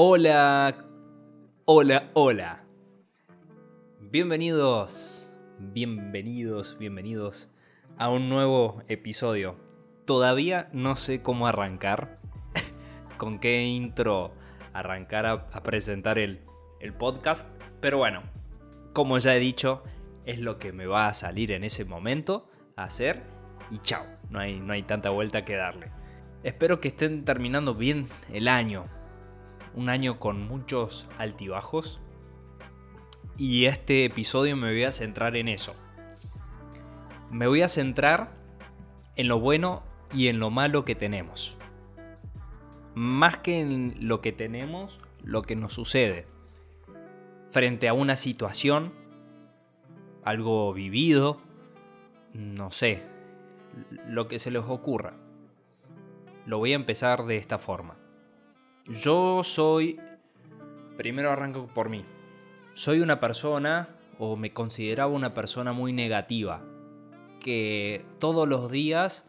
Hola, hola, hola. Bienvenidos, bienvenidos, bienvenidos a un nuevo episodio. Todavía no sé cómo arrancar, con qué intro arrancar a, presentar el, el podcast, pero bueno, como ya he dicho, es lo que me va a salir en ese momento a hacer y chao, no hay, no hay tanta vuelta que darle. Espero que estén terminando bien el año, un año con muchos altibajos y este episodio me voy a centrar en eso. Me voy a centrar en lo bueno y en lo malo que tenemos. Más que en lo que tenemos, lo que nos sucede. Frente a una situación, algo vivido, no sé, lo que se les ocurra. Lo voy a empezar de esta forma. Yo soy, primero arranco por mí, soy una persona o me consideraba una persona muy negativa, que todos los días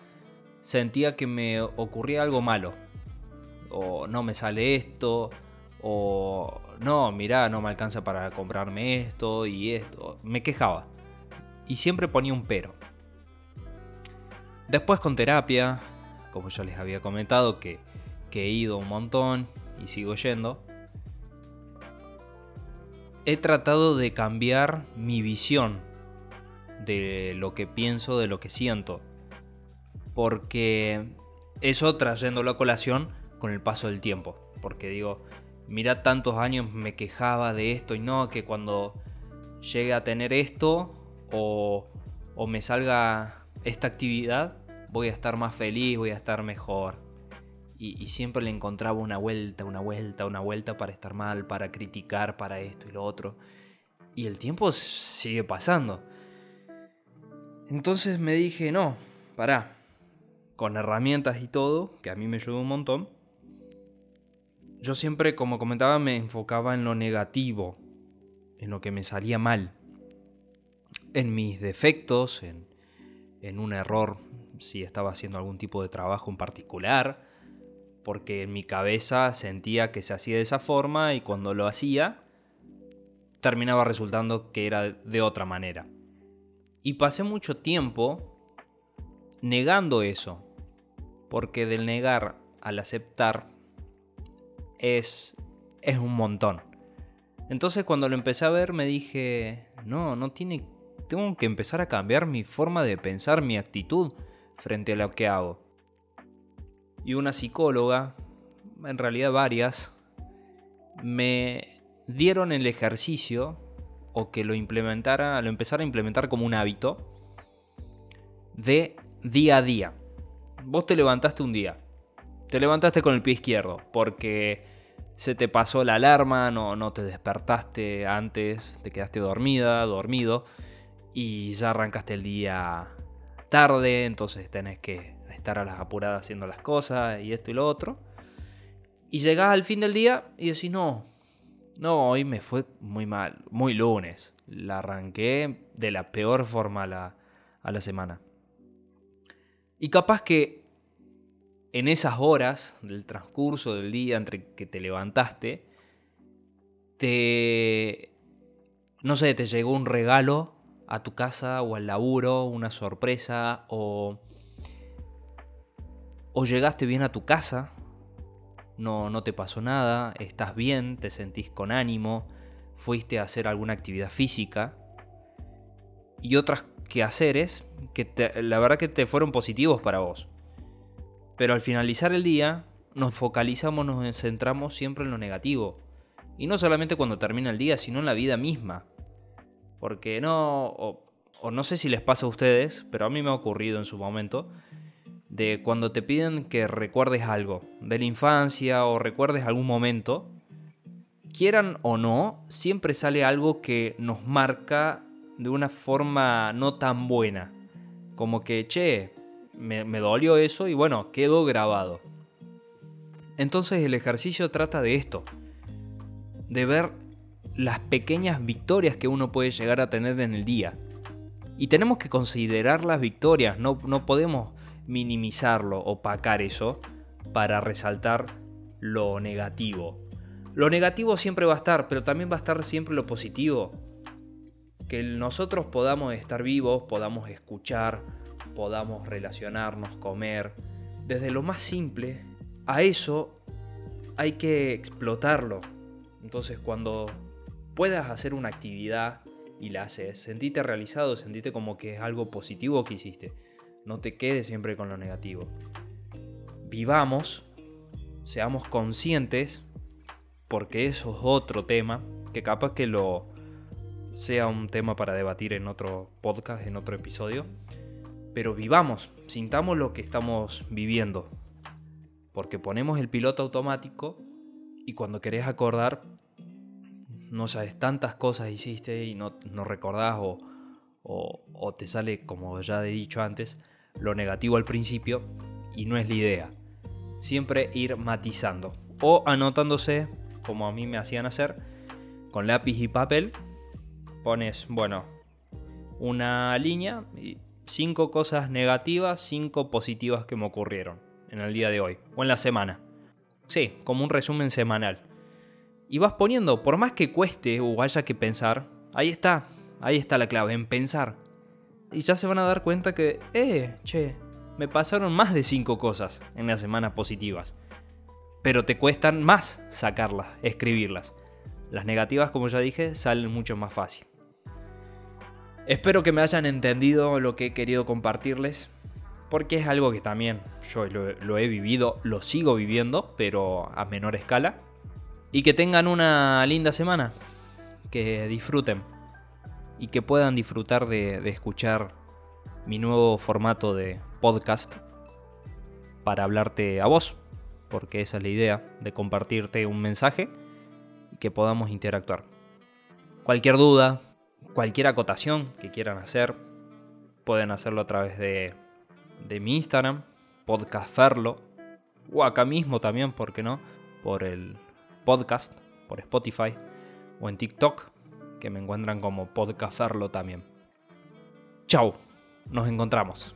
sentía que me ocurría algo malo, o no me sale esto, o no, mirá, no me alcanza para comprarme esto y esto, me quejaba, y siempre ponía un pero. Después con terapia, como ya les había comentado, que que he ido un montón y sigo yendo, he tratado de cambiar mi visión de lo que pienso, de lo que siento. Porque eso trayéndolo a colación con el paso del tiempo. Porque digo, mira tantos años me quejaba de esto y no, que cuando llegue a tener esto o, o me salga esta actividad, voy a estar más feliz, voy a estar mejor y, siempre le encontraba una vuelta, una vuelta, una vuelta para estar mal, para criticar, para esto y lo otro. Y el tiempo sigue pasando. Entonces me dije, no, pará. Con herramientas y todo, que a mí me ayudó un montón. Yo siempre, como comentaba, me enfocaba en lo negativo, en lo que me salía mal, en mis defectos, en, en un error, si estaba haciendo algún tipo de trabajo en particular, porque en mi cabeza sentía que se hacía de esa forma y cuando lo hacía terminaba resultando que era de otra manera. Y pasé mucho tiempo negando eso, porque del negar al aceptar es, es un montón. Entonces cuando lo empecé a ver me dije, no, no tiene, tengo que empezar a cambiar mi forma de pensar, mi actitud frente a lo que hago y una psicóloga, en realidad varias, me dieron el ejercicio o que lo implementara, lo empezara a implementar como un hábito de día a día. Vos te levantaste un día, te levantaste con el pie izquierdo porque se te pasó la alarma, no, no te despertaste antes, te quedaste dormida, dormido y ya arrancaste el día tarde, entonces tenés que estar a las apuradas haciendo las cosas y esto y lo otro. Y llegás al fin del día y decís, no, no, hoy me fue muy mal, muy lunes. La arranqué de la peor forma a la, a la semana. Y capaz que en esas horas del transcurso del día entre que te levantaste, te... no sé, te llegó un regalo a tu casa o al laburo, una sorpresa o o llegaste bien a tu casa, no, no te pasó nada, estás bien, te sentís con ánimo, fuiste a hacer alguna actividad física y otras quehaceres que la verdad que te fueron positivos para vos. Pero al finalizar el día nos focalizamos, nos centramos siempre en lo negativo. Y no solamente cuando termina el día, sino en la vida misma. Porque no, o no sé si les pasa a ustedes, pero a mí me ha ocurrido en su momento, cuando te piden que recuerdes algo de la infancia o recuerdes algún momento, quieran o no, siempre sale algo que nos marca de una forma no tan buena. Como que, che, me, dolió eso y bueno, quedó grabado. Entonces el ejercicio trata de esto, de ver las pequeñas victorias que uno puede llegar a tener en el día. Y tenemos que considerar las victorias, no, no podemos minimizarlo, opacar eso, para resaltar lo negativo. Lo negativo siempre va a estar, pero también va a estar siempre lo positivo. Que nosotros podamos estar vivos, podamos escuchar, podamos relacionarnos, comer. Desde lo más simple, a eso hay que explotarlo. Entonces cuando puedas hacer una actividad y la haces, sentite realizado, sentite como que es algo positivo que hiciste. No te quedes siempre con lo negativo. Vivamos, seamos conscientes, porque eso es otro tema, que capaz que lo sea un tema para debatir en otro podcast, en otro episodio. Pero vivamos, sintamos lo que estamos viviendo. Porque ponemos el piloto automático y cuando querés acordar, no sabes tantas cosas hiciste y no, no recordás o, o, te sale, como ya he dicho antes, lo negativo al principio y no es la idea. Siempre ir matizando o anotándose, como a mí me hacían hacer, con lápiz y papel. Pones, bueno, una línea y cinco cosas negativas, cinco positivas que me ocurrieron en el día de hoy o en la semana. Sí, como un resumen semanal. Y vas poniendo, por más que cueste o haya que pensar, ahí está, ahí está la clave, en pensar. Y ya se van a dar cuenta que, eh, che, me pasaron más de 5 cosas en las semanas positivas. Pero te cuestan más sacarlas, escribirlas. Las negativas, como ya dije, salen mucho más fácil. Espero que me hayan entendido lo que he querido compartirles, porque es algo que también yo lo he vivido, lo sigo viviendo, pero a menor escala y que tengan una linda semana. Que disfruten. Y que puedan disfrutar de, escuchar mi nuevo formato de podcast para hablarte a vos. Porque esa es la idea, de compartirte un mensaje y que podamos interactuar. Cualquier duda, cualquier acotación que quieran hacer, pueden hacerlo a través de, de mi Instagram, podcastferlo, o acá mismo también, ¿por qué no? Por el podcast por Spotify o en TikTok, que me encuentran como Podcasterlo también. Chau, nos encontramos.